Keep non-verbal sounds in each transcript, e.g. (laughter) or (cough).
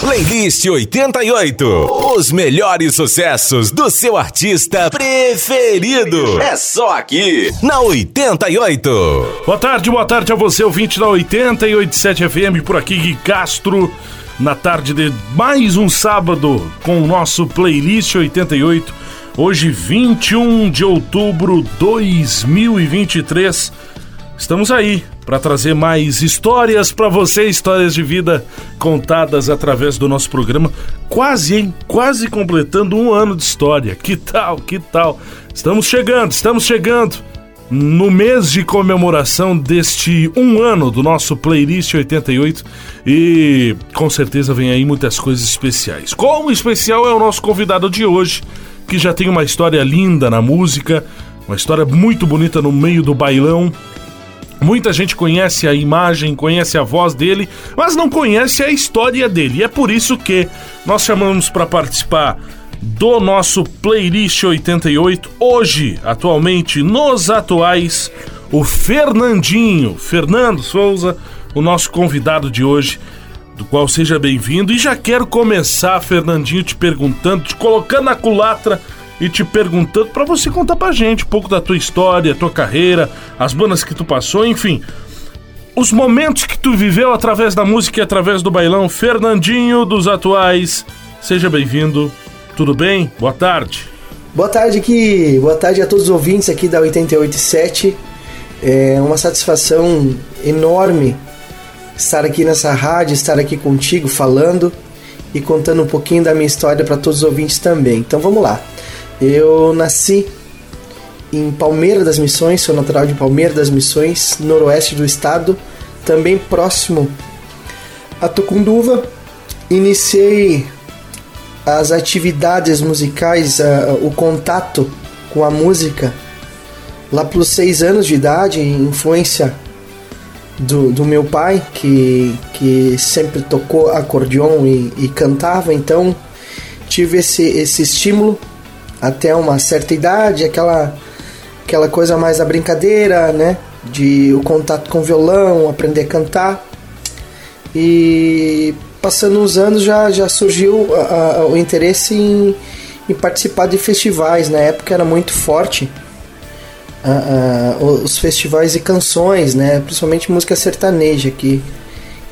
Playlist 88. Os melhores sucessos do seu artista preferido. É só aqui, na 88. Boa tarde, boa tarde a você, ouvinte da 887 FM, por aqui, Gui Castro, na tarde de mais um sábado com o nosso Playlist 88. Hoje, 21 de outubro de 2023. Estamos aí para trazer mais histórias para você, histórias de vida contadas através do nosso programa. Quase, hein? Quase completando um ano de história. Que tal? Que tal? Estamos chegando, estamos chegando no mês de comemoração deste um ano do nosso Playlist 88 e com certeza vem aí muitas coisas especiais. Como especial é o nosso convidado de hoje, que já tem uma história linda na música, uma história muito bonita no meio do bailão Muita gente conhece a imagem, conhece a voz dele, mas não conhece a história dele. E é por isso que nós chamamos para participar do nosso playlist 88. Hoje, atualmente, nos atuais, o Fernandinho, Fernando Souza, o nosso convidado de hoje, do qual seja bem-vindo. E já quero começar, Fernandinho, te perguntando, te colocando na culatra e te perguntando para você contar pra gente um pouco da tua história, tua carreira, as bandas que tu passou, enfim. Os momentos que tu viveu através da música e através do bailão, Fernandinho dos Atuais. Seja bem-vindo. Tudo bem? Boa tarde. Boa tarde aqui, boa tarde a todos os ouvintes aqui da 887. É uma satisfação enorme estar aqui nessa rádio, estar aqui contigo falando e contando um pouquinho da minha história para todos os ouvintes também. Então vamos lá. Eu nasci em Palmeira das Missões, sou natural de Palmeira das Missões, noroeste do estado, também próximo a Tucunduva. Iniciei as atividades musicais, uh, o contato com a música lá pelos seis anos de idade, influência do, do meu pai, que, que sempre tocou acordeon e, e cantava, então tive esse, esse estímulo até uma certa idade, aquela aquela coisa mais da brincadeira, né? De o contato com o violão, aprender a cantar. E passando os anos já, já surgiu a, a, o interesse em, em, participar de festivais. Na época era muito forte a, os festivais e canções, né? Principalmente música sertaneja, que,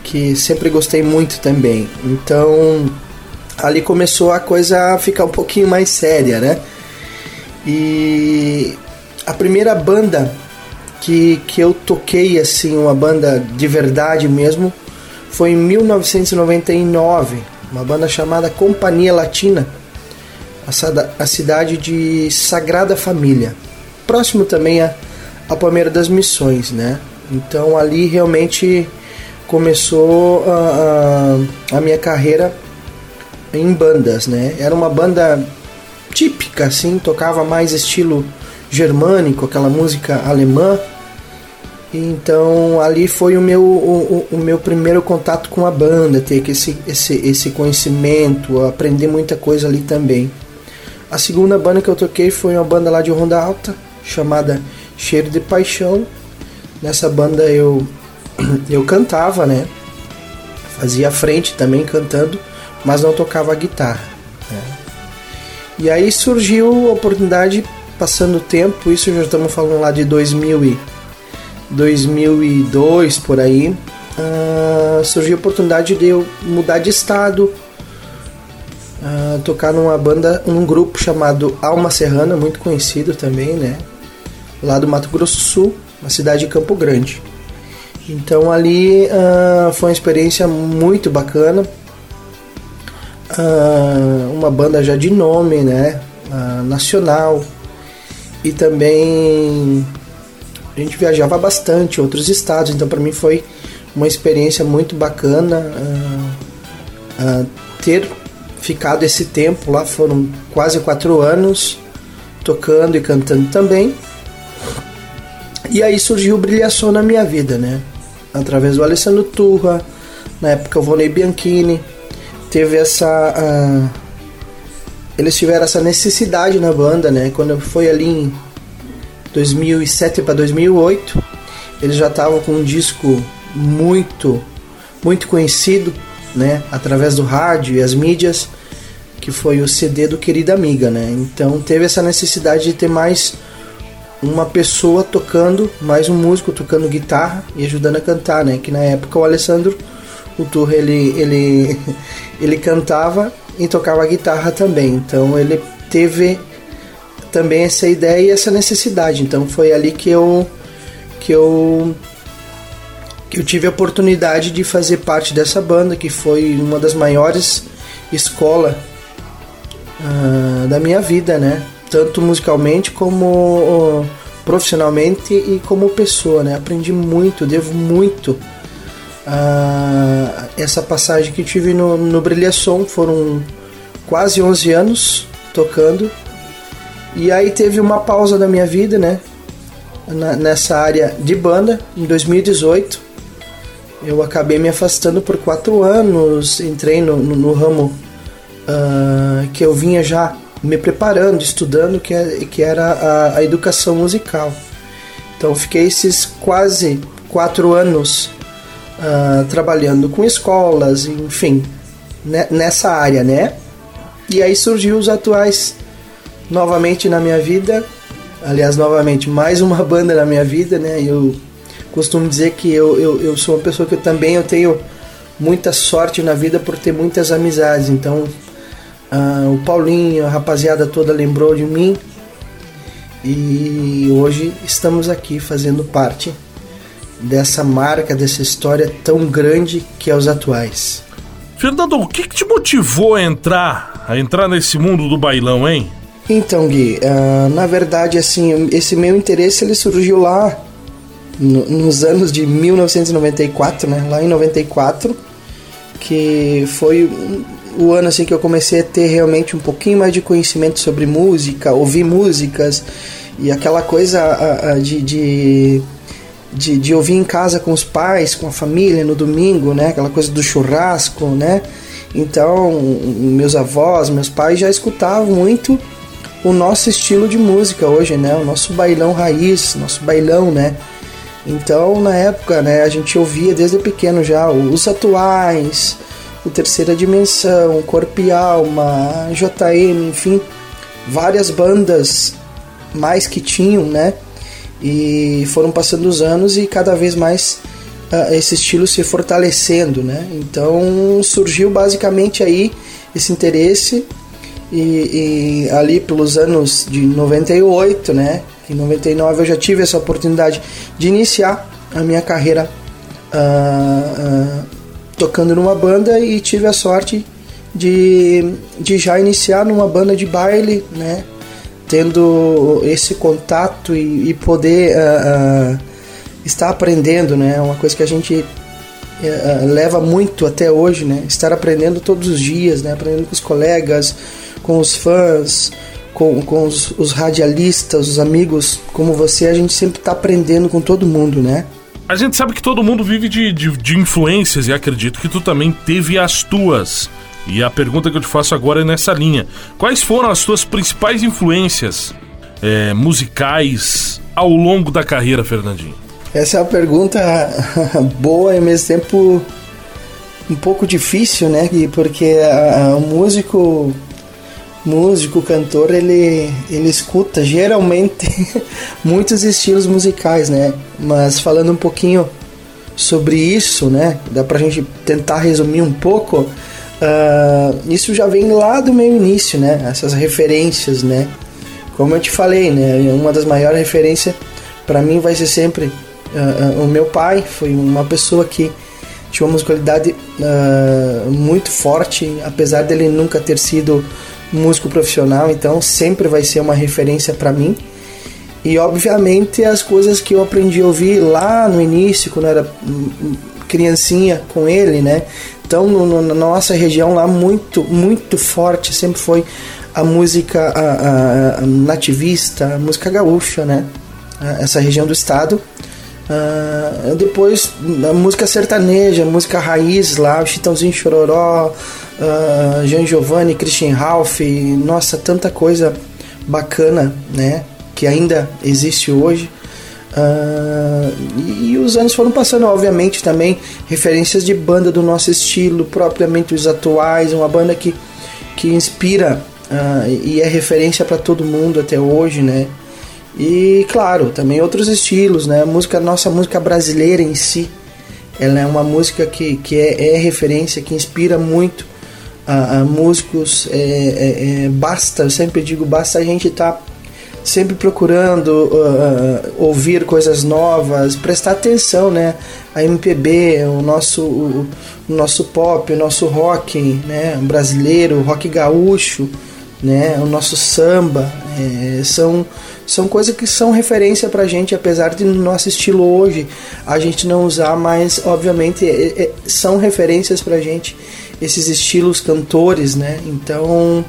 que sempre gostei muito também. Então ali começou a coisa a ficar um pouquinho mais séria, né? E a primeira banda que, que eu toquei, assim, uma banda de verdade mesmo, foi em 1999, uma banda chamada Companhia Latina, a, cidade de Sagrada Família, próximo também a, a Palmeira das Missões, né? Então ali realmente começou a, a, a minha carreira em bandas, né? Era uma banda típica, assim, tocava mais estilo germânico, aquela música alemã. Então ali foi o meu, o, o, meu primeiro contato com a banda, ter esse, esse, esse conhecimento, aprender muita coisa ali também. A segunda banda que eu toquei foi uma banda lá de Ronda Alta, chamada Cheiro de Paixão. Nessa banda eu, (clears throat) eu cantava, né? Fazia frente também cantando mas não tocava guitarra. Né? E aí surgiu a oportunidade, passando o tempo, isso já estamos falando lá de 2000 e 2002 por aí, uh, surgiu a oportunidade de eu mudar de estado, uh, tocar numa banda, num grupo chamado Alma Serrana, muito conhecido também, né? Lá do Mato Grosso Sul, na cidade de Campo Grande. Então ali uh, foi uma experiência muito bacana uh, uma banda já de nome, né? Uh, nacional. E também a gente viajava bastante outros estados, então para mim foi uma experiência muito bacana uh, ter ficado esse tempo lá, foram quase quatro anos tocando e cantando também. E aí surgiu o Brilhação na minha vida, né? Através do Alessandro Turra, na época o Vonei Bianchini, teve essa. Uh, eles tiveram essa necessidade na banda, né? Quando foi ali em 2007 para 2008, eles já estavam com um disco muito, muito conhecido, né, através do rádio e as mídias, que foi o CD do Querida Amiga, né? Então teve essa necessidade de ter mais uma pessoa tocando, mais um músico tocando guitarra e ajudando a cantar, né? Que na época o Alessandro, o Turra, ele, ele, (laughs) ele cantava e tocava guitarra também. Então ele teve também essa ideia e essa necessidade. Então foi ali que eu que eu que eu tive a oportunidade de fazer parte dessa banda, que foi uma das maiores escolas uh, da minha vida, né? Tanto musicalmente como profissionalmente e como pessoa, né? Aprendi muito, devo muito uh, essa passagem que tive no, no Brilhação, foram quase 11 anos tocando. E aí teve uma pausa da minha vida, né? Na, nessa área de banda, em 2018 eu acabei me afastando por quatro anos, entrei no, no, no ramo uh, que eu vinha já me preparando, estudando, que, é, que era a, a, educação musical. Então fiquei esses quase quatro anos uh, trabalhando com escolas, enfim, né, nessa área, né? E aí surgiu os atuais novamente na minha vida, aliás, novamente mais uma (laughs) banda na minha vida, né? Eu costumo dizer que eu, eu, eu sou uma pessoa que eu também eu tenho muita sorte na vida por ter muitas amizades. Então, uh, o Paulinho, a rapaziada toda lembrou de mim e hoje estamos aqui fazendo parte dessa marca, dessa história tão grande que é os atuais. Fernando, o que, que te motivou a entrar, a entrar nesse mundo do bailão, hein? Então, Gui, uh, na verdade, assim, esse meu interesse ele surgiu lá no, nos anos de 1994, né? Lá em 94, que foi o ano assim que eu comecei a ter realmente um pouquinho mais de conhecimento sobre música, ouvir músicas e aquela coisa a, a, de, de, de, de, ouvir em casa com os pais, com a família no domingo, né? Aquela coisa do churrasco, né? Então, meus avós, meus pais já escutavam muito o nosso estilo de música hoje, né? O nosso bailão raiz, nosso bailão, né? Então, na época, né, a gente ouvia desde pequeno já os atuais, o Terceira Dimensão, Corpo e Alma, JM, enfim, várias bandas mais que tinham, né? E foram passando os anos e cada vez mais uh, esse estilo se fortalecendo, né? Então surgiu basicamente aí esse interesse e, e ali pelos anos de 98, né? Em 99 eu já tive essa oportunidade de iniciar a minha carreira uh, uh, tocando numa banda e tive a sorte de, de já iniciar numa banda de baile, né? Tendo esse contato e, e poder uh, estar aprendendo, né? É uma coisa que a gente leva muito até hoje, né? Estar aprendendo todos os dias, né? Aprendendo com os colegas, com os fãs, com, com os, os radialistas, os amigos como você, a gente sempre está aprendendo com todo mundo, né? A gente sabe que todo mundo vive de, de, de, influências e acredito que tu também teve as tuas. E a pergunta que eu te faço agora é nessa linha: quais foram as tuas principais influências é, musicais ao longo da carreira, Fernandinho? Essa é uma pergunta (laughs) boa e ao mesmo tempo um pouco difícil, né? Porque o músico músico, cantor, ele, ele escuta geralmente (laughs) muitos estilos musicais, né? Mas falando um pouquinho sobre isso, né? Dá pra gente tentar resumir um pouco. Uh, isso já vem lá do meu início, né? Essas referências, né? Como eu te falei, né? Uma das maiores referências para mim vai ser sempre uh, uh, o meu pai. Foi uma pessoa que tinha uma musicalidade muito forte, apesar dele nunca ter sido músico profissional, então sempre vai ser uma referência para mim. E obviamente as coisas que eu aprendi a ouvir lá no início, quando eu era criancinha com ele, né? Então no, no, na nossa região lá muito, muito forte sempre foi a música a, a, a nativista, a música gaúcha, né? Essa região do estado. Uh, depois a música sertaneja, a música raiz lá, o Chitãozinho Chororó, uh, Jean Giovanni, Christian Ralph, nossa, tanta coisa bacana, né? Que ainda existe hoje. Uh, e, os anos foram passando, obviamente, também referências de banda do nosso estilo, propriamente os atuais, uma banda que, que inspira uh, e é referência para todo mundo até hoje, né? E claro, também outros estilos, né? A música, nossa música brasileira em si, ela é uma música que, que é, é referência, que inspira muito a músicos. É, é, é, basta, eu sempre digo, basta a gente estar tá sempre procurando uh, ouvir coisas novas, prestar atenção, né? A MPB, o nosso, o, o nosso pop, o nosso rock, né? Brasileiro, rock gaúcho, né? O nosso samba, é, são são coisas que são referência pra gente, apesar de no nosso estilo hoje a gente não usar, mas obviamente é, é, são referências pra gente esses estilos cantores, né? Então,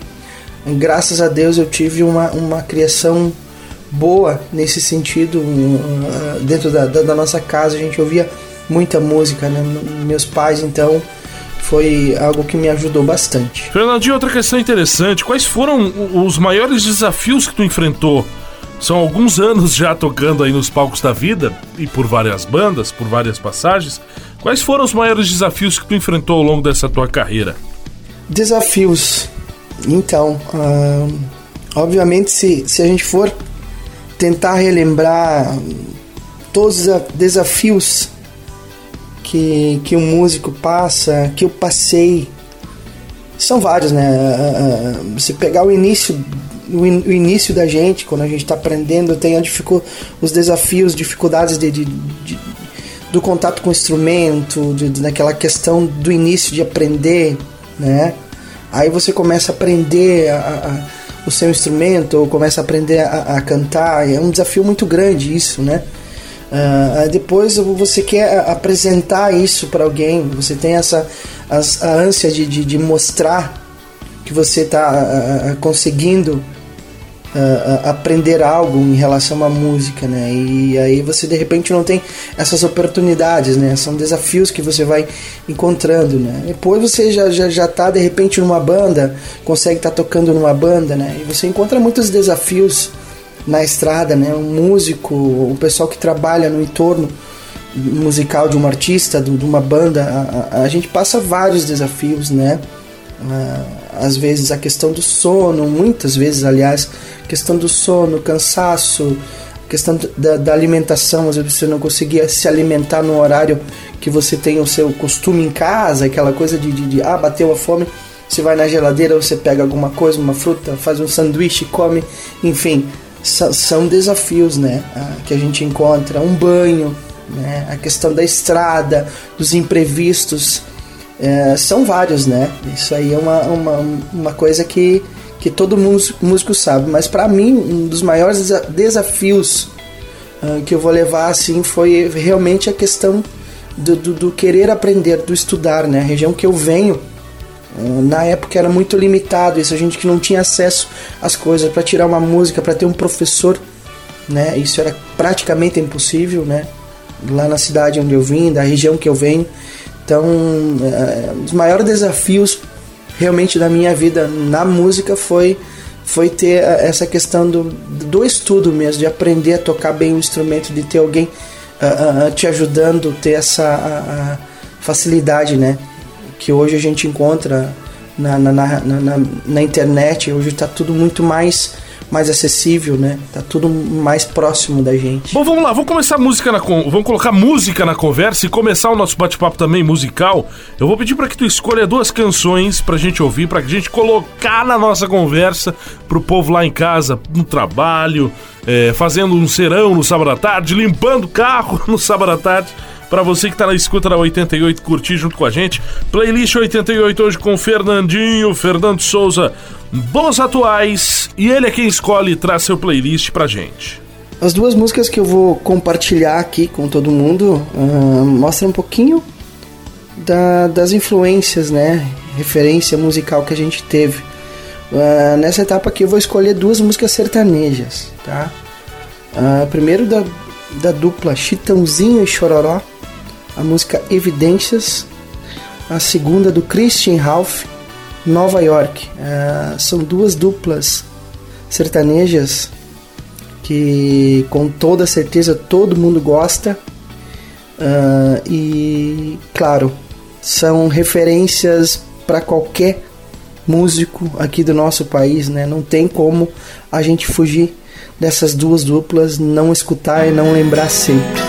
graças a Deus eu tive uma, uma criação boa nesse sentido uh, dentro da, da, da, nossa casa a gente ouvia muita música né? meus pais então foi algo que me ajudou bastante. Fernandinho outra questão interessante quais foram os maiores desafios que tu enfrentou? São alguns anos já tocando aí nos palcos da vida e por várias bandas por várias passagens. Quais foram os maiores desafios que tu enfrentou ao longo dessa tua carreira? Desafios então uh, obviamente se, se a gente for tentar relembrar todos os desafios que, que um músico passa, que eu passei. São vários, né? Se pegar o início o, início da gente, quando a gente está aprendendo, tem a os desafios, dificuldades de, de, de, do contato com o instrumento, de, daquela questão do início de aprender, né? Aí você começa a aprender a, a o seu instrumento ou começa a aprender a, a cantar. É um desafio muito grande isso, né? Uh, depois você quer apresentar isso para alguém, você tem essa a, ânsia de, de, de, mostrar que você está uh, conseguindo uh, aprender algo em relação à música, né? E aí você de repente não tem essas oportunidades, né? São desafios que você vai encontrando, né? Depois você já já, já tá de repente numa banda, consegue estar tá tocando numa banda, né? E você encontra muitos desafios na estrada, né? Um músico, o pessoal que trabalha no entorno musical de um artista, de uma banda, a, a, gente passa vários desafios, né? Às vezes a questão do sono, muitas vezes, aliás, questão do sono, cansaço, questão da, da, alimentação, às vezes você não conseguia se alimentar no horário que você tem o seu costume em casa, aquela coisa de, de, de ah, bateu a fome, você vai na geladeira, você pega alguma coisa, uma fruta, faz um sanduíche, come, enfim, são desafios, né, que a gente encontra, um banho, né, a questão da estrada, dos imprevistos, é, são vários, né? Isso aí é uma, uma, uma coisa que, que todo músico sabe. Mas para mim, um dos maiores desafios uh, que eu vou levar assim foi realmente a questão do, do, do, querer aprender, do estudar, né? A região que eu venho, uh, na época era muito limitado, isso a gente que não tinha acesso às coisas para tirar uma música, para ter um professor, né? Isso era praticamente impossível, né? Lá na cidade onde eu vim, da região que eu venho. Então, é, os maiores desafios realmente da minha vida na música foi foi ter é, essa questão do, do estudo mesmo, de aprender a tocar bem o instrumento, de ter alguém uh, uh, te ajudando, ter essa uh, facilidade, né? Que hoje a gente encontra na, na, na, na, na internet, hoje está tudo muito mais mais acessível, né? Tá tudo mais próximo da gente. Bom, vamos lá, vamos começar música na con... vamos colocar música na conversa e começar o nosso bate-papo também musical. Eu vou pedir para que tu escolha duas canções pra gente ouvir, pra gente colocar na nossa conversa pro povo lá em casa, no trabalho, é, fazendo um serão no sábado à tarde, limpando carro (laughs) no sábado à tarde para você que tá na escuta da 88 curtir junto com a gente. Playlist 88 hoje com Fernandinho, Fernando Souza, bons atuais e ele é quem escolhe e traz seu playlist pra gente. As duas músicas que eu vou compartilhar aqui com todo mundo uh, mostram um pouquinho da, das influências, né? Referência musical que a gente teve. Uh, nessa etapa aqui eu vou escolher duas músicas sertanejas, tá? Uh, primeiro da, da dupla Chitãozinho e Chororó, a música Evidências, a segunda do Christian Ralph, Nova York. Uh, são duas duplas sertanejas que com toda certeza todo mundo gosta. Uh, e claro, são referências para qualquer músico aqui do nosso país, né? Não tem como a gente fugir dessas duas duplas, não escutar e não lembrar sempre.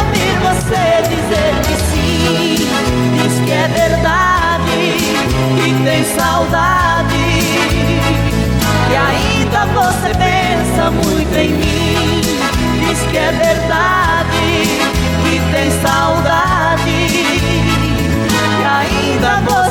dizer que sim, diz que é verdade e tem saudade. E ainda você pensa muito em mim. Diz que é verdade que tem saudade. E ainda você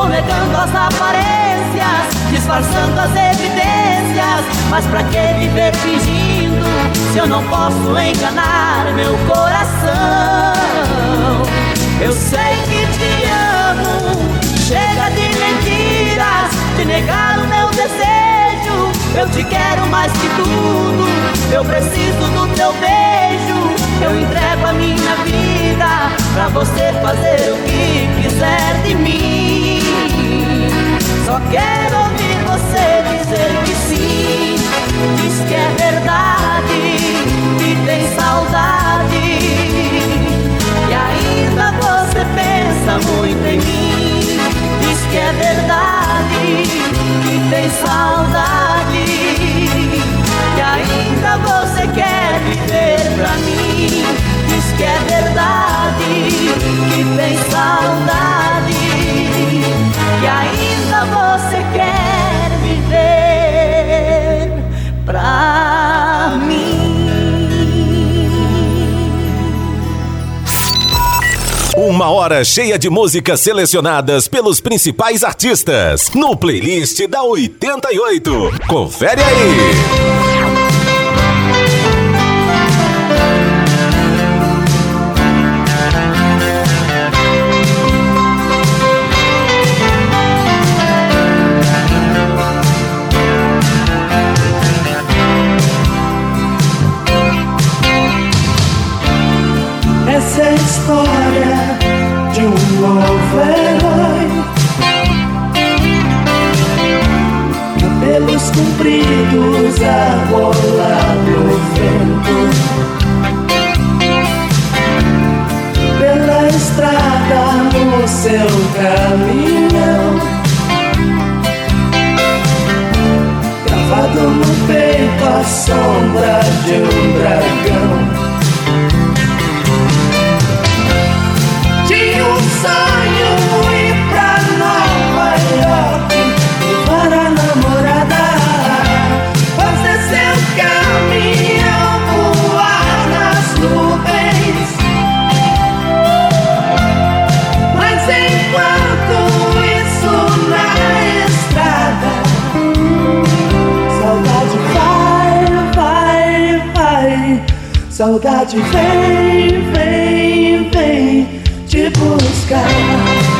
vou negando as aparências, disfarçando as evidências. Mas pra que viver fingindo se eu não posso enganar meu coração? Eu sei que te amo Chega de mentiras, de negar o meu desejo. Eu te quero mais que tudo, eu preciso do teu beijo. Eu entrego a minha vida pra você fazer o que quiser de mim. Só quero ouvir você dizer que sim, diz que é verdade, que tem saudade. E ainda você pensa muito em mim que é verdade, que tem saudade. E ainda você quer viver pra mim. Diz que é verdade, que tem saudade, que ainda você quer viver pra mim. Uma hora cheia de músicas selecionadas pelos principais artistas no playlist da 88. Confere aí. Compridos a rolar no vento. Pela estrada no seu caminhão. Gravado no peito a sombra de um dragão. Saudade vem, vem, vem te buscar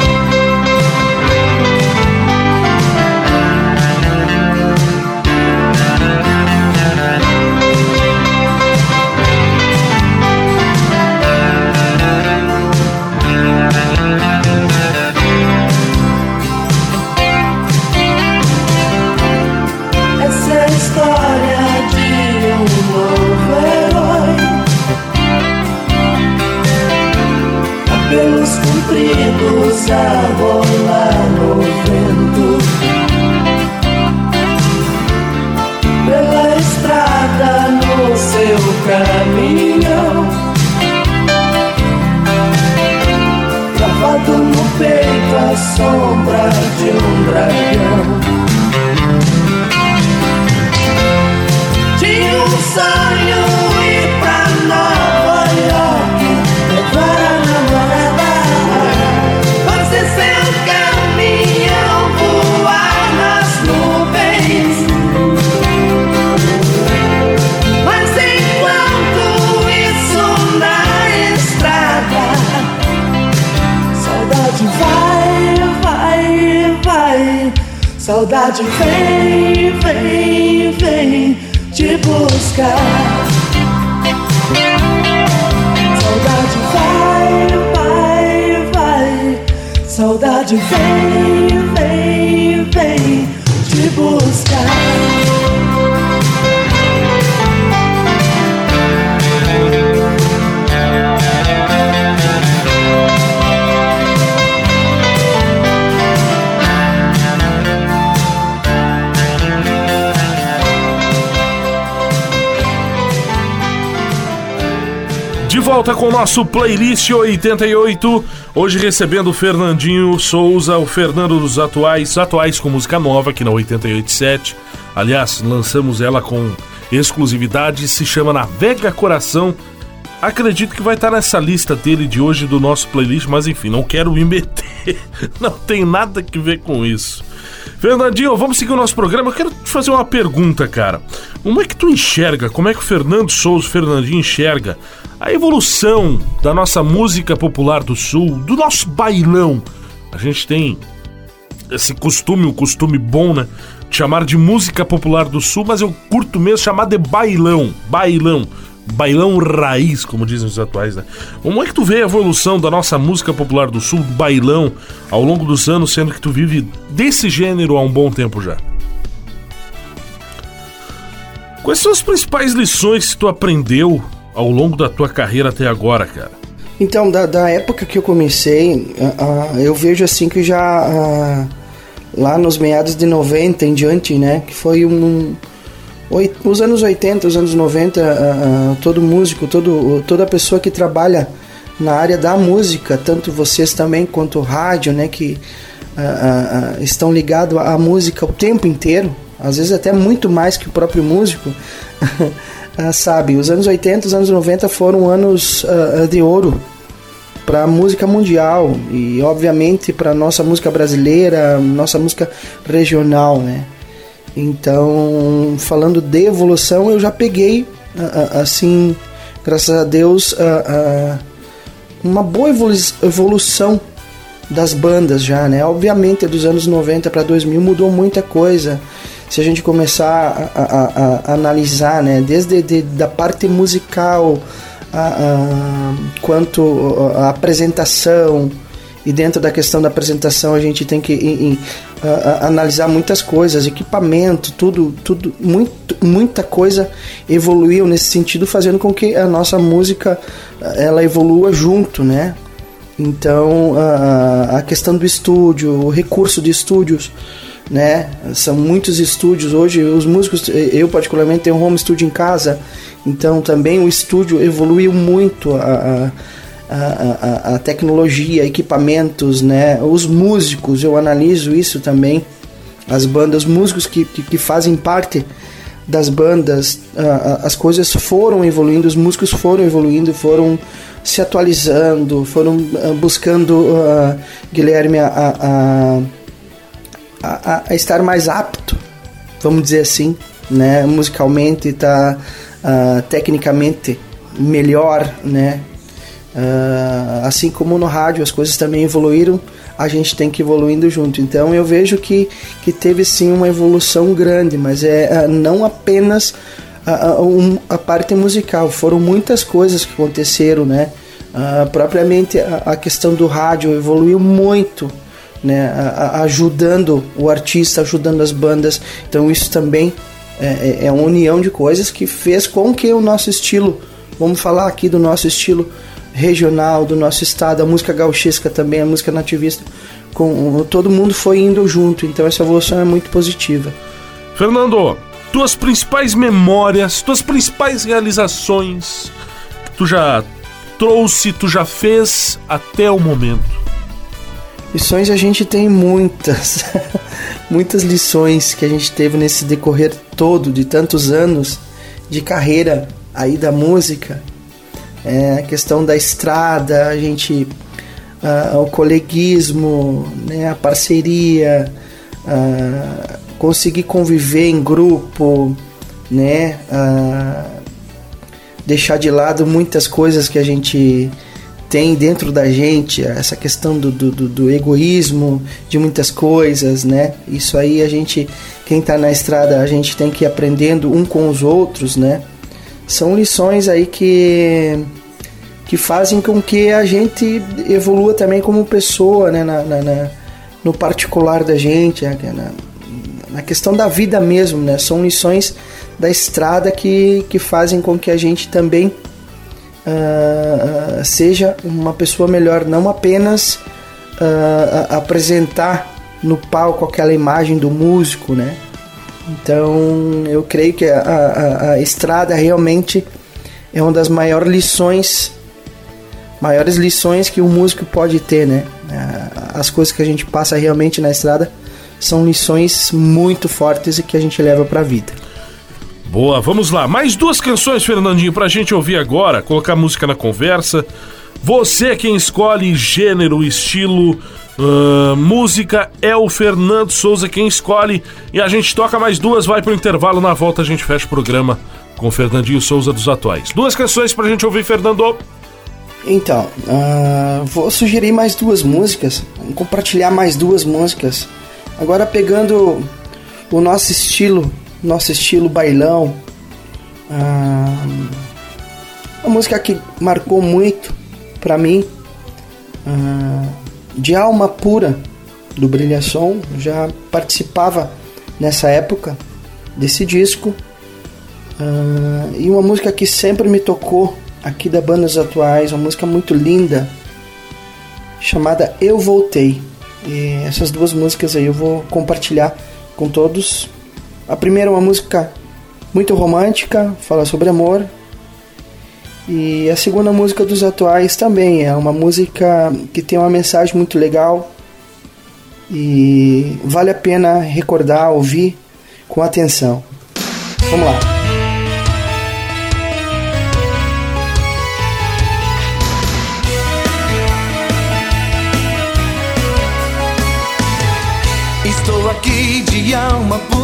volta com o nosso playlist 88. Hoje recebendo o Fernandinho Souza, o Fernando dos Atuais, atuais com música nova aqui na 887. Aliás, lançamos ela com exclusividade, se chama Navega Coração. Acredito que vai estar nessa lista dele de hoje do nosso playlist, mas enfim, não quero me meter. (laughs) Não tem nada que ver com isso. Fernandinho, vamos seguir o nosso programa. Eu quero te fazer uma pergunta, cara. Como é que tu enxerga, como é que o Fernando Souza, o Fernandinho enxerga a evolução da nossa música popular do Sul, do nosso bailão? A gente tem esse costume, um costume bom, né? De chamar de música popular do Sul, mas eu curto mesmo chamar de bailão. Bailão. Bailão raiz, como dizem os atuais, né? Como é que tu vê a evolução da nossa música popular do Sul, do bailão, ao longo dos anos, sendo que tu vive desse gênero há um bom tempo já? Quais são as principais lições que tu aprendeu ao longo da tua carreira até agora, cara? Então, da, da época que eu comecei, ah, ah, eu vejo assim que já ah, lá nos meados de 90 em diante, né? Que foi um. Os anos 80, os anos 90, ah, ah, todo músico, todo, toda pessoa que trabalha na área da música, tanto vocês também quanto o rádio, né? Que ah, estão ligados à música o tempo inteiro, às vezes até muito mais que o próprio músico. (laughs) Sabe, os anos 80, os anos 90 foram anos de ouro para a música mundial e obviamente para nossa música brasileira, nossa música regional, né? Então, falando de evolução, eu já peguei assim, graças a Deus, uma boa evolução das bandas já, né? Obviamente, dos anos 90 para 2000 mudou muita coisa. Se a gente começar a, a, a analisar, né? Desde de, da parte musical, a, quanto a apresentação, e dentro da questão da apresentação a gente tem que em, em, analisar muitas coisas, equipamento, tudo, tudo, muito, muita coisa evoluiu nesse sentido, fazendo com que a nossa música ela evolua junto, né? Então a, a questão do estúdio, o recurso de estúdios, né? São muitos estúdios hoje. Os músicos, eu particularmente tenho um home studio em casa, então também o estúdio evoluiu muito. A, a, a, tecnologia, equipamentos, né? Os músicos, eu analiso isso também. As bandas, os músicos que, que, que fazem parte das bandas, as coisas foram evoluindo, os músicos foram evoluindo, foram se atualizando, foram uh, buscando, uh, Guilherme, a, a, a, a, estar mais apto, vamos dizer assim, né? musicalmente, tá, uh, tecnicamente melhor, né? Uh, assim como no rádio as coisas também evoluíram, a gente tem que ir evoluindo junto. Então eu vejo que, que teve sim uma evolução grande, mas é uh, não apenas a, um, a, parte musical, foram muitas coisas que aconteceram, né? Uh, propriamente a, a, questão do rádio evoluiu muito, né? ajudando o artista, ajudando as bandas. Então isso também é, é, é uma união de coisas que fez com que o nosso estilo, vamos falar aqui do nosso estilo regional do nosso estado, a música gauchesca também, a música nativista, com todo mundo foi indo junto, então essa evolução é muito positiva. Fernando, tuas principais memórias, tuas principais realizações que tu já trouxe, tu já fez até o momento? Lições a gente tem muitas, (laughs) muitas lições que a gente teve nesse decorrer todo de tantos anos de carreira aí da música é, a questão da estrada, a gente uh, o coleguismo, né, a parceria, uh, conseguir conviver em grupo, né, uh, deixar de lado muitas coisas que a gente tem dentro da gente, essa questão do, do, do egoísmo de muitas coisas, né? Isso aí a gente, quem está na estrada, a gente tem que ir aprendendo um com os outros, né? São lições aí que que fazem com que a gente evolua também como pessoa, né, na, na, na no particular da gente, né, na, na questão da vida mesmo, né? São lições da estrada que, que fazem com que a gente também uh, seja uma pessoa melhor, não apenas uh, apresentar no palco aquela imagem do músico, né? Então eu creio que a, a, a estrada realmente é uma das maiores lições, maiores lições que o músico pode ter, né? As coisas que a gente passa realmente na estrada são lições muito fortes e que a gente leva para a vida. Boa, vamos lá. Mais duas canções, Fernandinho, pra gente ouvir agora, colocar música na conversa. Você é quem escolhe gênero, estilo, uh, música, é o Fernando Souza quem escolhe. E a gente toca mais duas, vai pro intervalo. Na volta a gente fecha o programa com o Fernandinho Souza dos Atuais. Duas canções pra gente ouvir, Fernando. Então, uh, vou sugerir mais duas músicas. Compartilhar mais duas músicas. Agora pegando o nosso estilo, nosso estilo bailão. Uh, uma música que marcou muito para mim, uh, de alma pura do Brilhação, já participava nessa época desse disco. Uh, e uma música que sempre me tocou aqui da Bandas Atuais, uma música muito linda, chamada Eu Voltei. E essas duas músicas aí eu vou compartilhar com todos. A primeira é uma música muito romântica, fala sobre amor, e a segunda música dos atuais também é uma música que tem uma mensagem muito legal e vale a pena recordar, ouvir com atenção. Vamos lá. Estou aqui de alma pura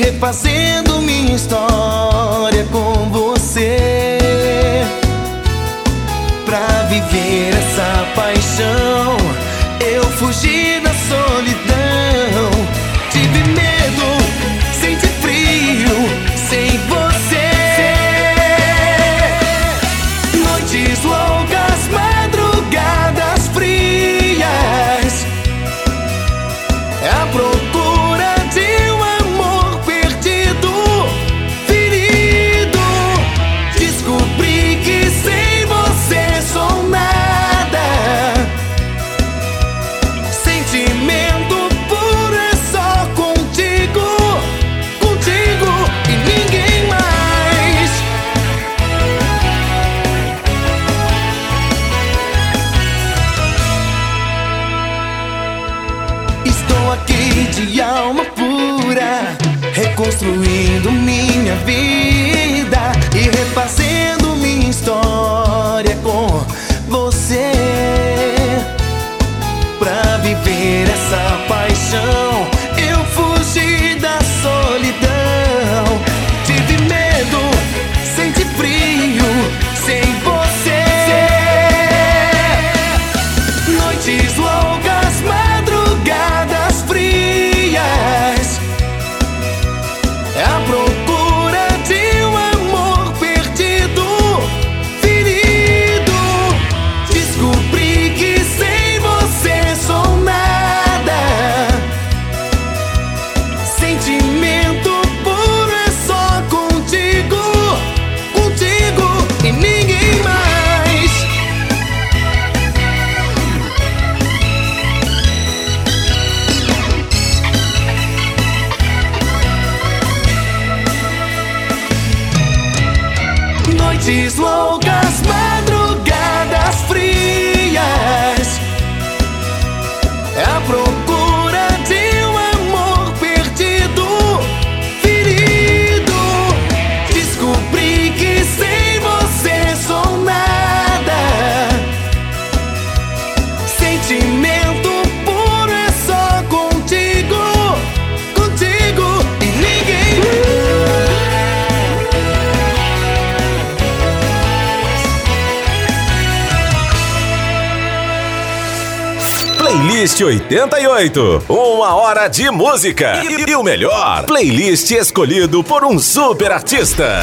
refazendo minha história com você. Pra viver essa paixão eu fugi minha vida e refazendo minha história com 88. Uma hora de música e, e, e o melhor, playlist escolhido por um super artista.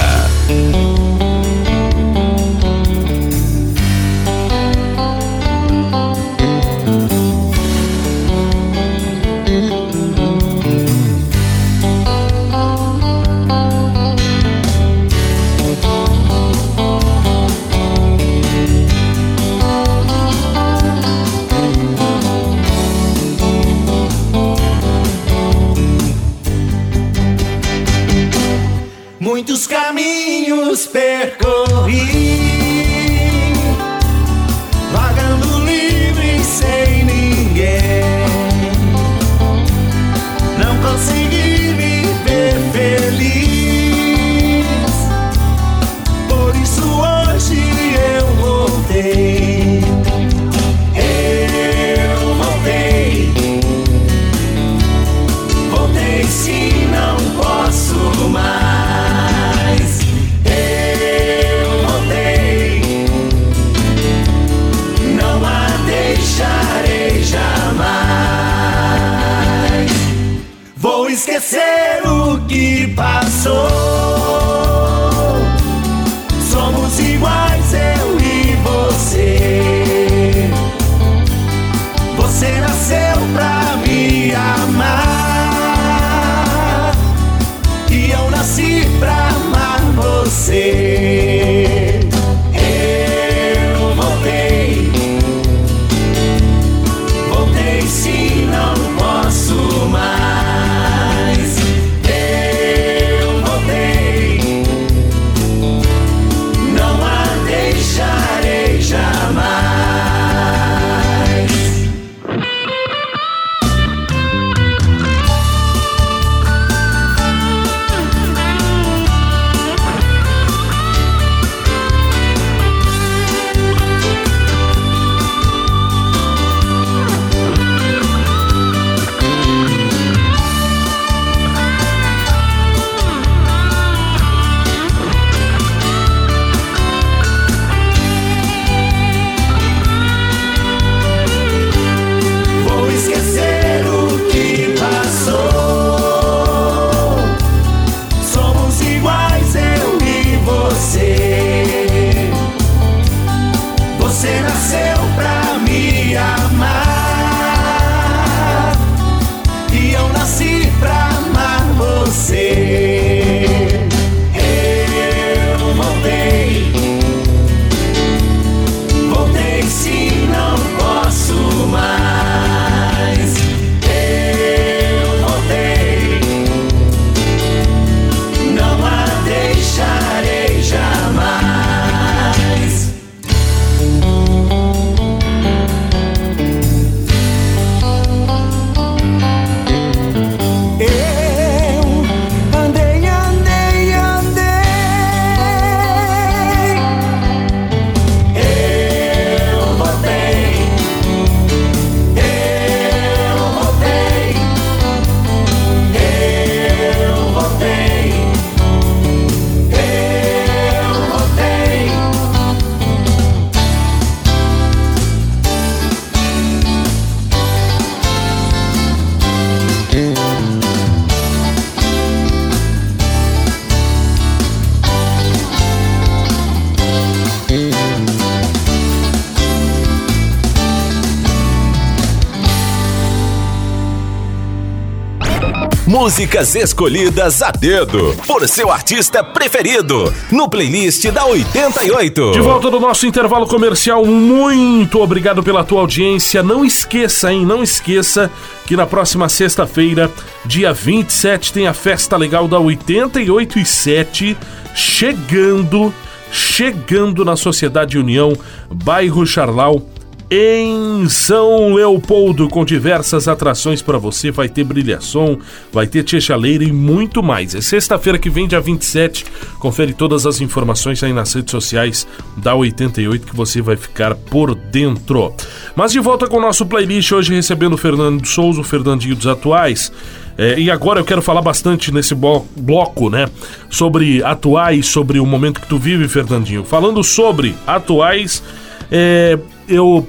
Músicas escolhidas a dedo por seu artista preferido no playlist da 88. De volta do nosso intervalo comercial, muito obrigado pela tua audiência. Não esqueça, hein? Não esqueça que na próxima sexta-feira, dia 27, tem a festa legal da 88 e 7 chegando, chegando na Sociedade União, bairro Charlau. Em São Leopoldo, com diversas atrações para você, vai ter brilhação, vai ter tia chaleira e muito mais. É sexta-feira que vem, dia 27. Confere todas as informações aí nas redes sociais da 88 que você vai ficar por dentro. Mas de volta com o nosso playlist, hoje recebendo o Fernando Souza, o Fernandinho dos Atuais. É, e agora eu quero falar bastante nesse blo- bloco, né? Sobre atuais, sobre o momento que tu vive, Fernandinho. Falando sobre atuais, é, eu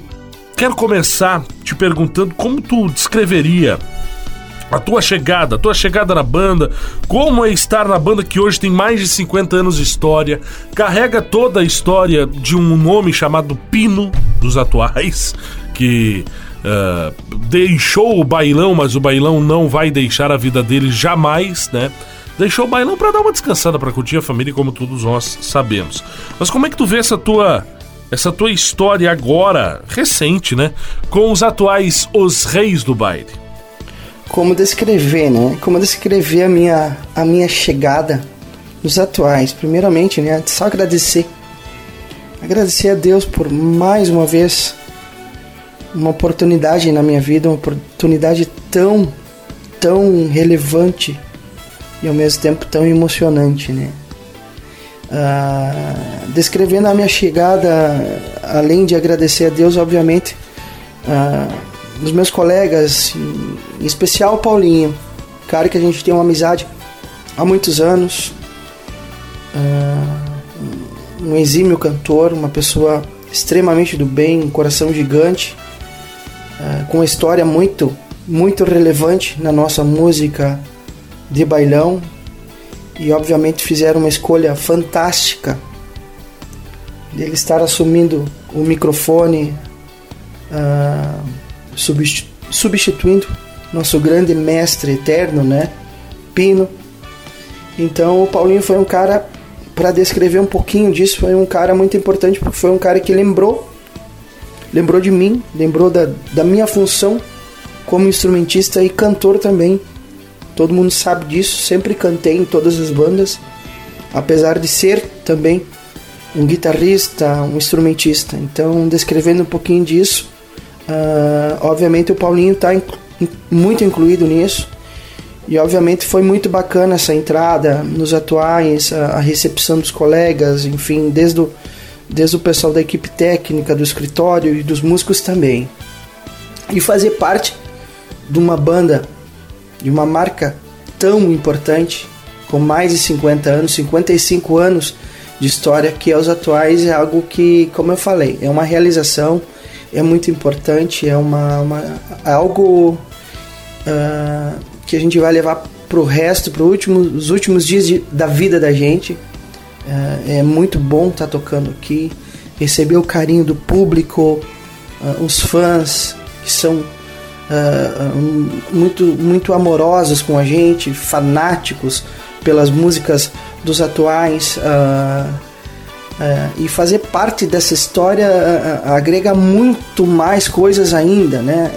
quero começar te perguntando como tu descreveria a tua chegada, a tua chegada na banda, como é estar na banda que hoje tem mais de 50 anos de história, carrega toda a história de um nome chamado Pino dos atuais, que ah, deixou o bailão, mas o bailão não vai deixar a vida dele jamais, né? Deixou o bailão pra dar uma descansada, pra curtir a família, como todos nós sabemos. Mas como é que tu vê essa tua essa tua história agora, recente, né? Com os atuais Os Reis do Baile. como descrever, né? Como descrever a minha, a minha chegada nos atuais. Primeiramente, né? Só agradecer. Agradecer a Deus por mais uma vez uma oportunidade na minha vida, uma oportunidade tão, tão relevante e ao mesmo tempo tão emocionante, né? Ah, descrevendo a minha chegada, além de agradecer a Deus, obviamente, ah, os meus colegas, em especial o Paulinho, cara que a gente tem uma amizade há muitos anos, ah, um exímio cantor, uma pessoa extremamente do bem, um coração gigante, com uma história muito, muito relevante na nossa música de bailão e obviamente fizeram uma escolha fantástica dele estar assumindo o microfone, substitu- substituindo nosso grande mestre eterno, né, Pino. Então o Paulinho foi um cara para descrever um pouquinho disso, foi um cara muito importante porque foi um cara que lembrou lembrou de mim, lembrou da, da minha função como instrumentista e cantor também. Todo mundo sabe disso, sempre cantei em todas as bandas, apesar de ser também um guitarrista, um instrumentista. Então, descrevendo um pouquinho disso, ah, obviamente o Paulinho está muito incluído nisso. E obviamente foi muito bacana essa entrada nos atuais, a, a recepção dos colegas, enfim, desde o, desde o pessoal da equipe técnica, do escritório e dos músicos também. E fazer parte de uma banda, de uma marca tão importante, com mais de 50 anos, 55 anos de história, que é os atuais, é algo que, como eu falei, é uma realização, é muito importante, é uma, uma é algo ah, que a gente vai levar pro resto, para último, os últimos dias de- da vida da gente. Ah, é muito bom estar tocando aqui. receber o carinho do público, uh, os fãs que são uh, muito, muito amorosos com a gente, fanáticos pelas músicas dos atuais. e fazer parte dessa história agrega muito mais coisas ainda, né?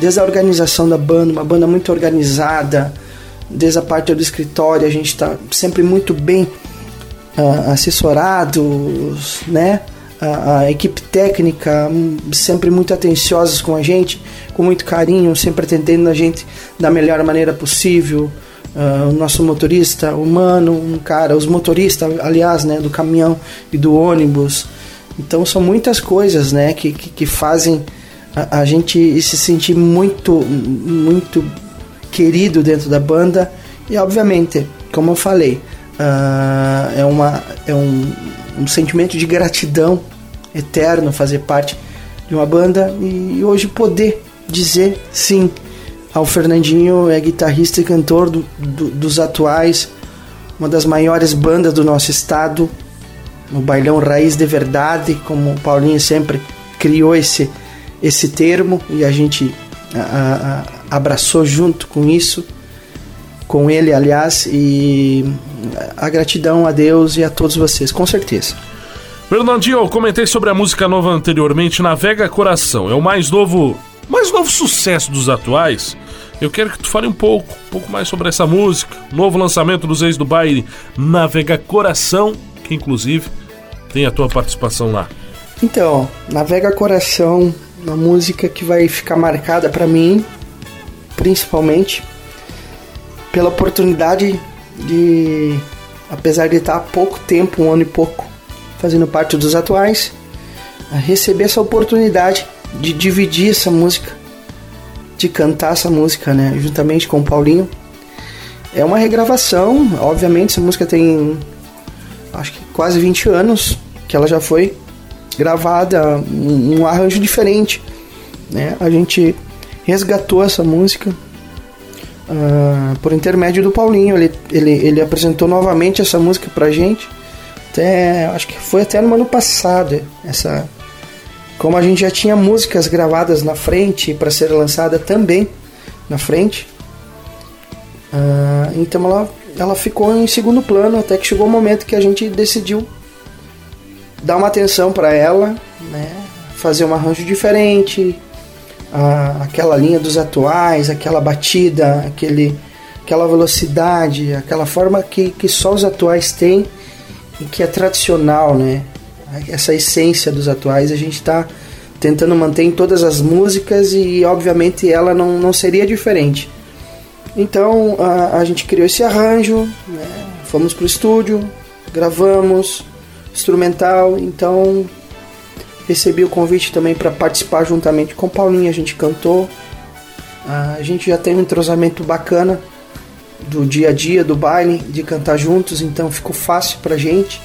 desde a organização da banda, uma banda muito organizada, desde a parte do escritório, a gente está sempre muito bem uh, assessorados, né? A, equipe técnica hum, sempre muito atenciosos com a gente, com muito carinho, sempre atendendo a gente da melhor maneira possível. Uh, o nosso motorista humano, um cara, os motoristas, aliás, né, do caminhão e do ônibus. Então são muitas coisas, né, que, que, que fazem a, a, gente se sentir muito, muito querido dentro da banda e obviamente, como eu falei, uh, é, uma, é um, um sentimento de gratidão eterno fazer parte de uma banda e hoje poder dizer sim ao Fernandinho é guitarrista e cantor do, do, dos atuais, uma das maiores bandas do nosso estado, no bailão raiz de verdade, como o Paulinho sempre criou esse esse termo e a gente a, a, abraçou junto com isso, com ele, aliás, e a gratidão a Deus e a todos vocês, com certeza. Fernandinho, eu comentei sobre a música nova anteriormente, Navega Coração. É o mais novo, mais novo sucesso dos atuais. Eu quero que tu fale um pouco, um pouco mais sobre essa música. Novo lançamento dos Ex do Baile, Navega Coração, que inclusive tem a tua participação lá. Então, Navega Coração uma música que vai ficar marcada para mim, principalmente pela oportunidade de, apesar de estar há pouco tempo, um ano e pouco, fazendo parte dos atuais, receber essa oportunidade de dividir essa música, de cantar essa música, né, juntamente com o Paulinho. É uma regravação, obviamente, essa música tem acho que quase 20 anos que ela já foi gravada, um, um arranjo diferente. Né? A gente resgatou essa música uh, por intermédio do Paulinho. Ele, ele, ele apresentou novamente essa música pra gente. Até, acho que foi até no ano passado. Essa, como a gente já tinha músicas gravadas na frente para ser lançada também na frente. Uh, então ela, ela ficou em segundo plano até que chegou o momento que a gente decidiu dar uma atenção para ela, né? fazer um arranjo diferente, a, aquela linha dos atuais, aquela batida, aquele, aquela velocidade, aquela forma que, que só os atuais têm e que é tradicional, né? Essa essência dos atuais a gente está tentando manter em todas as músicas e obviamente ela não, não seria diferente. Então a, a gente criou esse arranjo, né? fomos pro estúdio, gravamos, instrumental, então recebi o convite também para participar juntamente com Paulinho, a gente cantou. A gente já tem um entrosamento bacana do dia a dia do baile, de cantar juntos, então ficou fácil pra gente.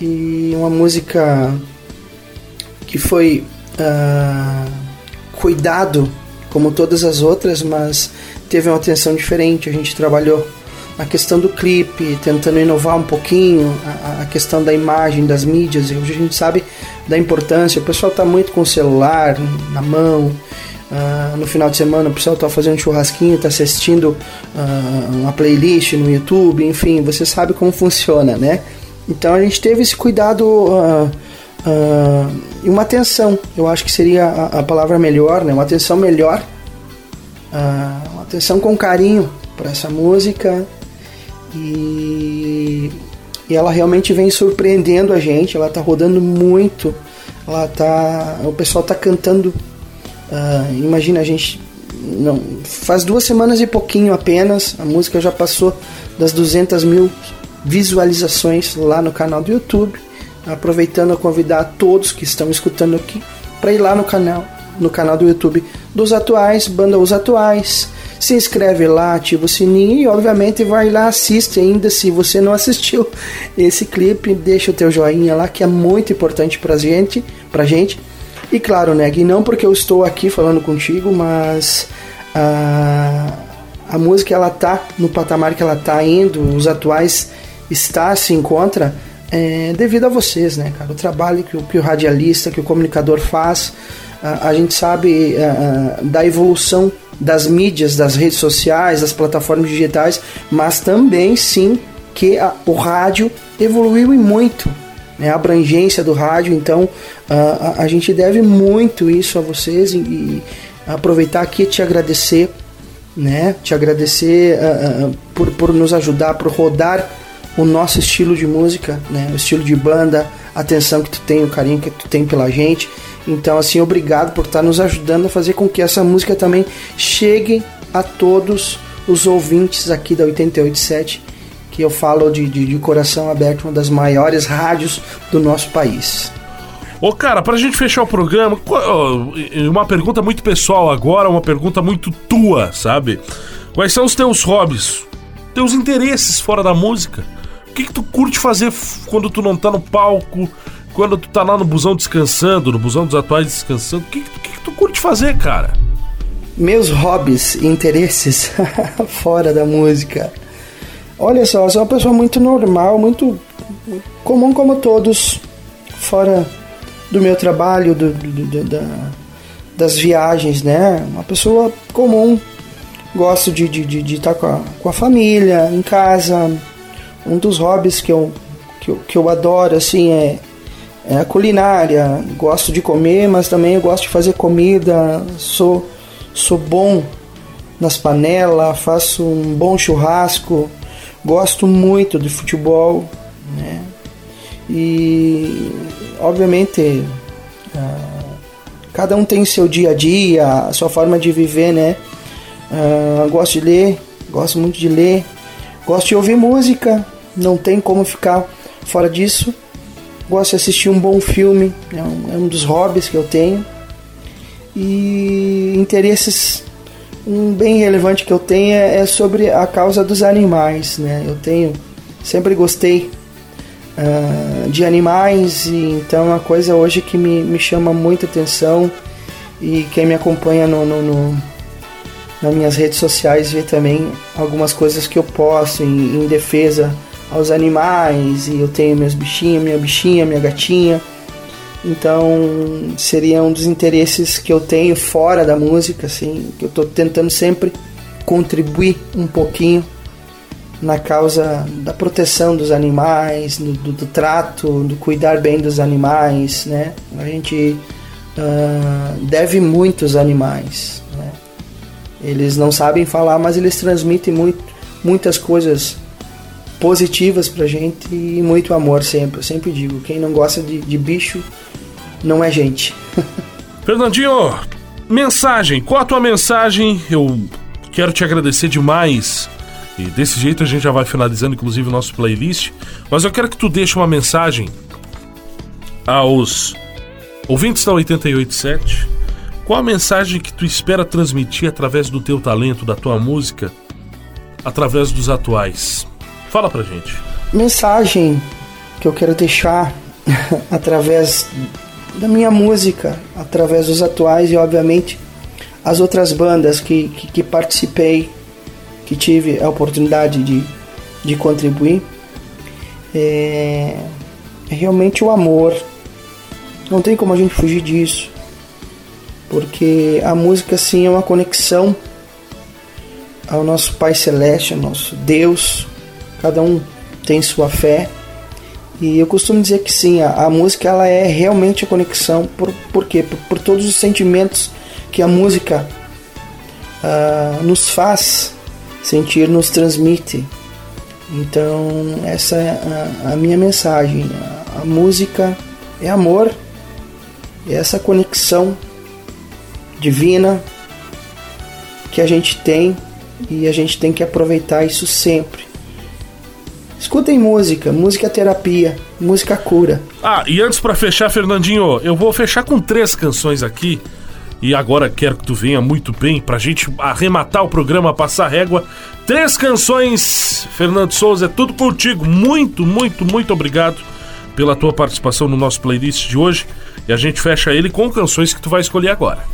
E uma música que foi uh, cuidado como todas as outras, mas teve uma atenção diferente. A gente trabalhou a questão do clipe, tentando inovar um pouquinho, a, a, questão da imagem, das mídias. Hoje a gente sabe da importância, o pessoal está muito com o celular na mão. Uh, no final de semana o pessoal está fazendo churrasquinho, está assistindo uh, uma playlist no YouTube, enfim, você sabe como (laughs) funciona, né? Então a gente teve esse cuidado uh, e uma atenção, eu acho que seria a, a palavra melhor, né? Uma atenção melhor, uma atenção com carinho para essa música e, e ela realmente vem surpreendendo a gente. Ela tá rodando muito. Ela tá, o pessoal tá cantando. Uh, imagina a gente não faz duas semanas e pouquinho apenas. A música já passou das 200 mil visualizações lá no canal do YouTube. Aproveitando a convidar a todos que estão escutando aqui para ir lá no canal, no canal do YouTube dos atuais, banda Os Atuais se inscreve lá, ativa o sininho e obviamente vai lá, assiste ainda se você não assistiu esse clipe, deixa o teu joinha lá que é muito importante pra gente, pra gente. E claro, né, e não porque eu estou aqui falando contigo, mas a, a música ela tá no patamar que ela tá indo, os atuais está se encontra é devido a vocês, né, cara? O trabalho que o, que o radialista, que o comunicador faz, a, a gente sabe a, a, da evolução das mídias, das redes sociais, das plataformas digitais, mas também sim que a, o rádio evoluiu e muito, né, a abrangência do rádio. Então a, a, gente deve muito isso a vocês e, e aproveitar aqui te agradecer, né, te agradecer uh, uh, por, por nos ajudar, por rodar o nosso estilo de música, né, o estilo de banda, a atenção que tu tem, o carinho que tu tem pela gente. Então, assim, obrigado por estar nos ajudando a fazer com que essa música também chegue a todos os ouvintes aqui da 887, que eu falo de, de, de coração aberto, uma das maiores rádios do nosso país. Ô, cara, pra gente fechar o programa, uma pergunta muito pessoal agora, uma pergunta muito tua, sabe? Quais são os teus hobbies, teus interesses fora da música? O que, que tu curte fazer quando tu não tá no palco? Quando tu tá lá no busão descansando, no busão dos atuais descansando, o que, que, que, tu curte fazer, cara? Meus hobbies e interesses (laughs) fora da música. Olha só, eu sou uma pessoa muito normal, muito comum como todos, fora do meu trabalho, do, do, do da, das viagens, né? Uma pessoa comum. Gosto de estar de, de, de tá com, a, com a família, em casa. Um dos hobbies que eu, que eu, que eu adoro, assim, é é, culinária, gosto de comer, mas também eu gosto de fazer comida, sou, sou bom nas panelas, faço um bom churrasco, gosto muito de futebol, né? E obviamente uh, cada um tem seu dia a dia, a sua forma de viver, né? Uh, gosto de ler, gosto muito de ler, gosto de ouvir música, não tem como ficar fora disso gosto de assistir um bom filme, é um, é um dos hobbies que eu tenho. E interesses um bem relevante que eu tenho é, é sobre a causa dos animais, né? Eu tenho sempre gostei uh, de animais e então é uma coisa hoje que me, me chama muita atenção e quem me acompanha no, no, no nas minhas redes sociais vê também algumas coisas que eu posto em, em defesa aos animais e eu tenho meus bichinhos, minha bichinha, minha gatinha. Então seria um dos interesses que eu tenho fora da música, assim, que eu estou tentando sempre contribuir um pouquinho na causa da proteção dos animais, do, do, do trato, do cuidar bem dos animais, né? A gente uh, deve muito animais, né? Eles não sabem falar, mas eles transmitem muito, muitas coisas positivas pra gente e muito amor sempre. Eu sempre digo, quem não gosta de, de bicho não é gente. (laughs) Fernandinho, mensagem, qual a tua mensagem? Eu quero te agradecer demais. E desse jeito a gente já vai finalizando, inclusive, o nosso playlist. Mas eu quero que tu deixe uma mensagem aos ouvintes da 887. Qual a mensagem que tu espera transmitir através do teu talento, da tua música, através dos atuais? Fala pra gente. Mensagem que eu quero deixar (laughs) através da minha música, através dos atuais e, obviamente, as outras bandas que, que, que participei, que tive a oportunidade de, de contribuir, é, é realmente o amor. Não tem como a gente fugir disso, porque a música, sim, é uma conexão ao nosso Pai Celeste, ao nosso Deus, cada um tem sua fé. E eu costumo dizer que sim, a, a música ela é realmente a conexão, por, por quê? Por, por todos os sentimentos que a música uh, nos faz sentir, nos transmite. Então, essa é a, a minha mensagem. A, a música é amor, é essa conexão divina que a gente tem e a gente tem que aproveitar isso sempre. Escutem música, música terapia, música cura. Ah, e antes para fechar, Fernandinho, eu vou fechar com três canções aqui. E agora quero que tu venha muito bem pra gente arrematar o programa, passar régua. Três canções, Fernando Souza, é tudo contigo. Muito, muito, muito obrigado pela tua participação no nosso playlist de hoje. E a gente fecha ele com canções que tu vai escolher agora.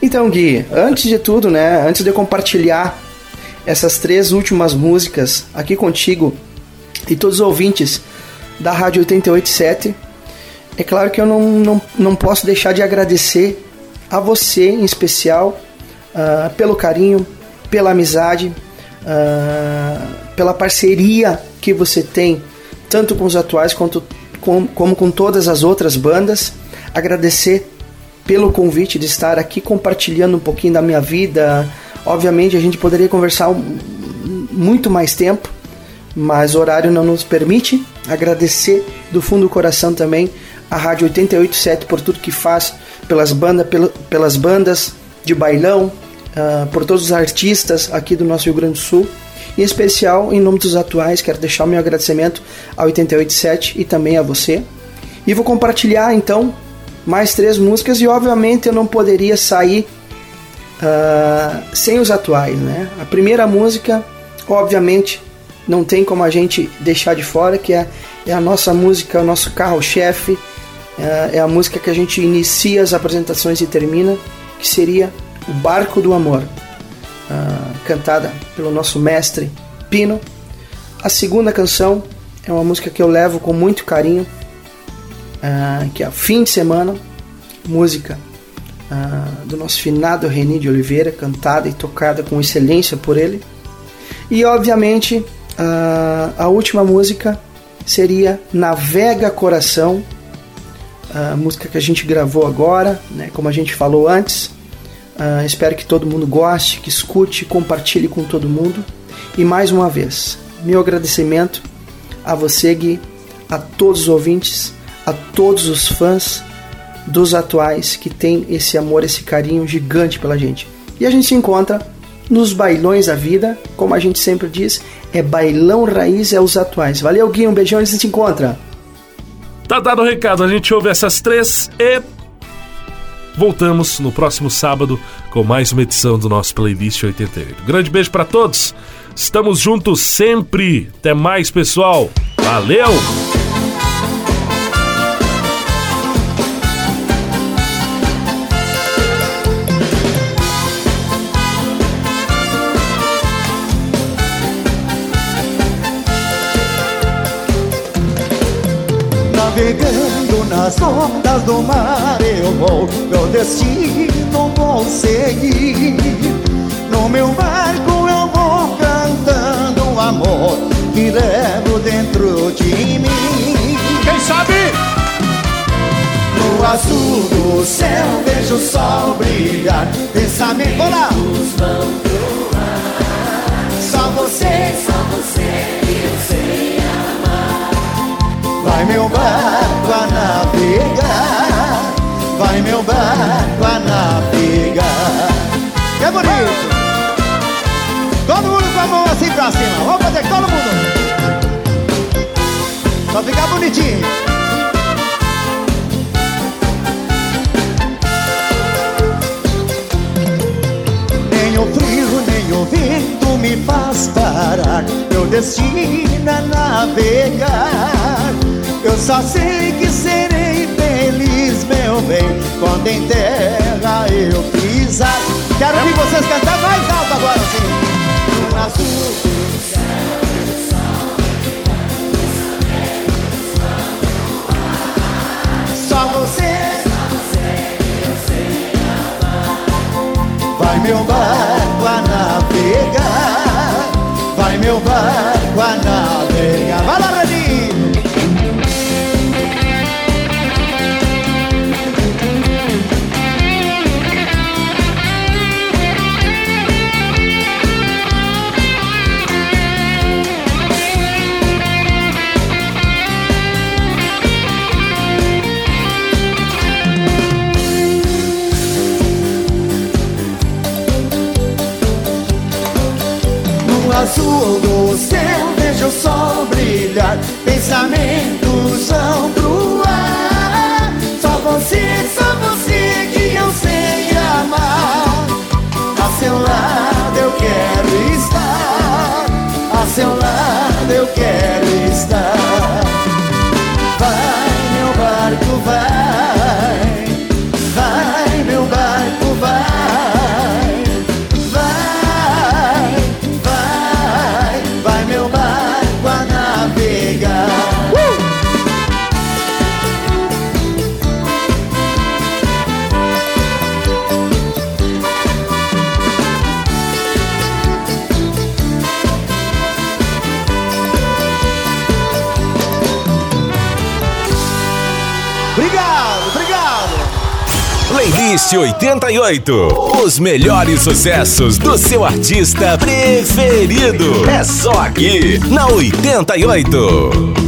Então, Gui, antes de tudo, né, antes de eu compartilhar essas três últimas músicas aqui contigo, e todos os ouvintes da Rádio 887. É claro que eu não, não, não posso deixar de agradecer a você em especial uh, pelo carinho, pela amizade, uh, pela parceria que você tem, tanto com os atuais quanto com, como com todas as outras bandas. Agradecer pelo convite de estar aqui compartilhando um pouquinho da minha vida. Obviamente a gente poderia conversar muito mais tempo, mas o horário não nos permite. Agradecer do fundo do coração também a Rádio 887 por tudo que faz pelas, banda, pelas bandas de bailão, uh, por todos os artistas aqui do nosso Rio Grande do Sul. Em especial, em nome dos atuais, quero deixar o meu agradecimento a 887 e também a você. E vou compartilhar então mais três músicas e obviamente eu não poderia sair uh, sem os atuais, né? A primeira música, obviamente, não tem como a gente deixar de fora, que é, é a nossa música, o nosso carro-chefe, é, é a música que a gente inicia as apresentações e termina, que seria O Barco do Amor, uh, cantada pelo nosso mestre Pino. A segunda canção é uma música que eu levo com muito carinho, uh, que é Fim de Semana, música uh, do nosso finado Reni de Oliveira, cantada e tocada com excelência por ele. E obviamente a última música seria Navega Coração, a música que a gente gravou agora, né, como a gente falou antes. Uh, espero que todo mundo goste, que escute, compartilhe com todo mundo. E mais uma vez, meu agradecimento a você, Gui, a todos os ouvintes, a todos os fãs dos atuais que têm esse amor, esse carinho gigante pela gente. E a gente se encontra nos bailões da vida, como a gente sempre diz, é bailão raiz é os atuais. Valeu, Gui, um beijão a gente se encontra. Tá dado o recado, a gente ouve essas três e voltamos no próximo sábado com mais uma edição do nosso Playlist 88. Grande beijo para todos. Estamos juntos sempre. Até mais, pessoal. Valeu! Nas ondas do mar eu vou Meu destino vou seguir. No meu barco eu vou cantando o amor Que levo dentro de mim. Quem sabe? No azul do céu vejo o sol brilhar Pensamentos Olá. vão pro ar Só você, só você eu sei Vai meu barco Vai meu barco a navegar. Que bonito. Todo mundo com a mão assim pra cima. Vamos fazer todo mundo. Só ficar bonitinho. Nem o frio, nem o vento me faz parar. Meu destino é navegar. Eu só sei que serei meu bem Quando em terra eu pisar. Quero ouvir vocês cantar mais alto agora, sim. No azul do céu Só você. Vai meu barco a navegar. Vai meu barco sol brilhar Pensamentos vão pro ar. Só você, só você que eu sei amar. A seu lado eu quero estar. A seu lado eu quero estar. Vai meu barco, vai Playlist 88. Os melhores sucessos do seu artista preferido. É só aqui, na 88.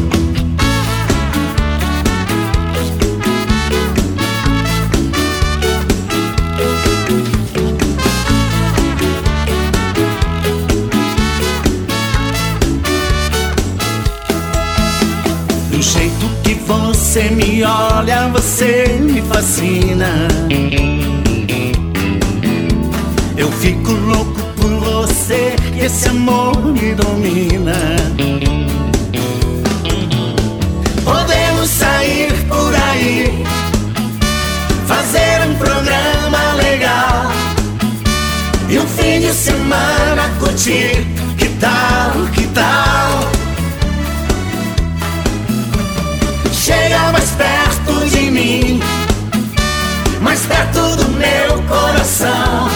Você me olha, você me fascina. Eu fico louco por você, esse amor me domina. Podemos sair por aí, fazer um programa legal e um fim de semana curtir. Que tal, que tal? Mais perto de mim, mais perto do meu coração.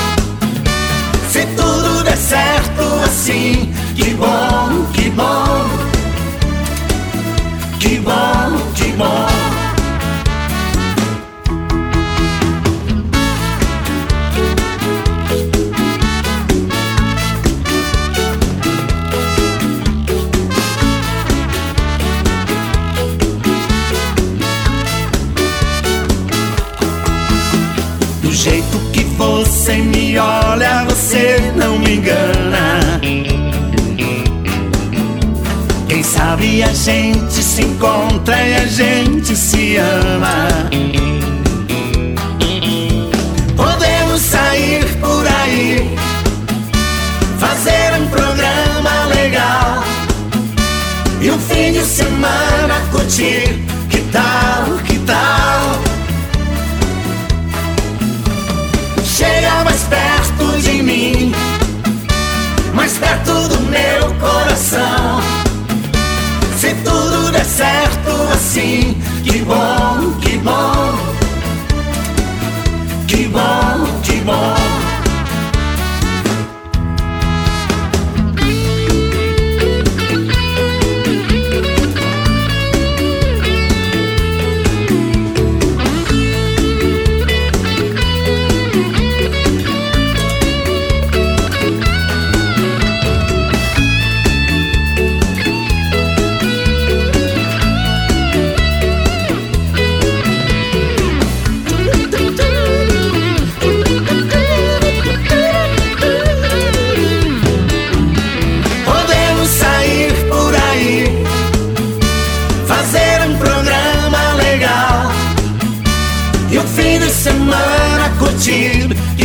Se tudo der certo assim, que bom, que bom, que bom, que bom. Me olha, você não me engana. Quem sabe a gente se encontra e a gente se ama. Podemos sair por aí, fazer um programa legal e um fim de semana curtir. Meu coração. Se tudo der certo assim, que bom, que bom, que bom, que bom.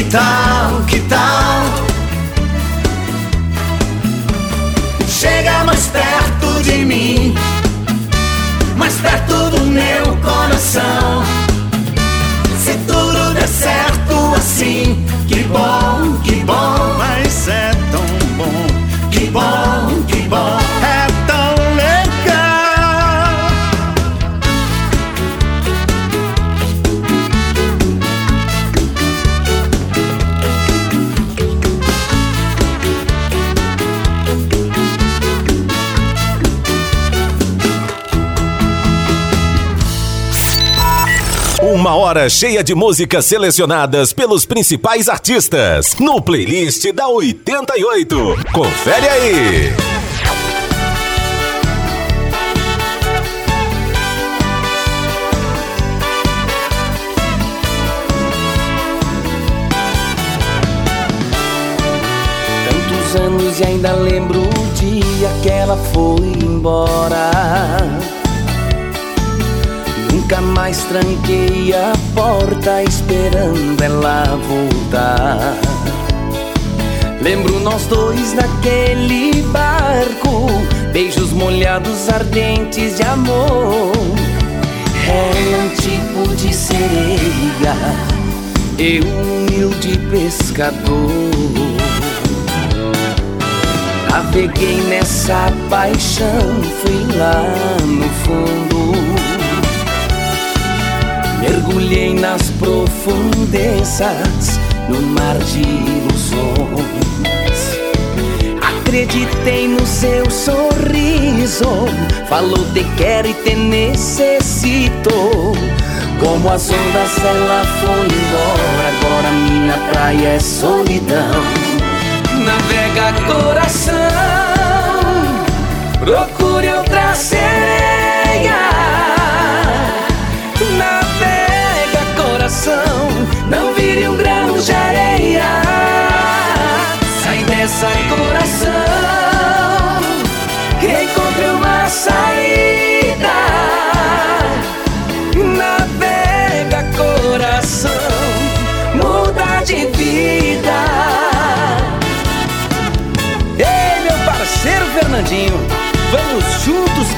Tal, que tal? Chega mais perto de mim, mais perto do meu coração. Se tudo der certo assim, que bom, que bom, mas é tão bom. Que bom, que bom, Uma hora cheia de músicas selecionadas pelos principais artistas no playlist da 88. Confere aí. Tantos anos e ainda lembro o dia que ela foi embora. Nunca mais tranquei a porta esperando ela voltar. Lembro nós dois naquele barco, beijos molhados ardentes de amor. Era um tipo de sereia, eu um humilde pescador. Naveguei nessa paixão, fui lá no fundo. Mergulhei nas profundezas, no mar de ilusões. Acreditei no seu sorriso, falou te quero e te necessito. Como as ondas ela foi embora, agora minha praia é solidão. Navega coração, procure outra sereia.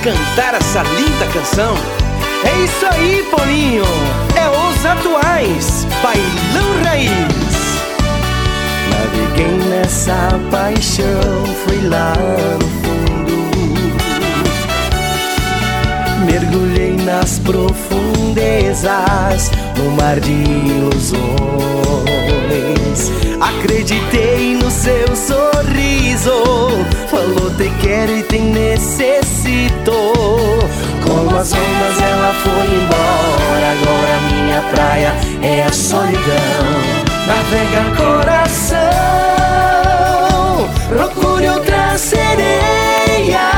Cantar essa linda canção? É isso aí, Paulinho. É os atuais. Bailão Raiz. Naveguei nessa paixão, fui lá no fundo. Mergulhei nas profundezas, no mar de ilusões. Acreditei no seu sorriso, falou te quero e te necessito. Como as ondas ela foi embora, agora minha praia é a solidão. Navega coração, procure outra sereia.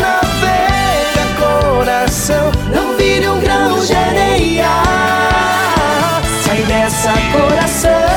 Navega coração, não vire um grão de coração,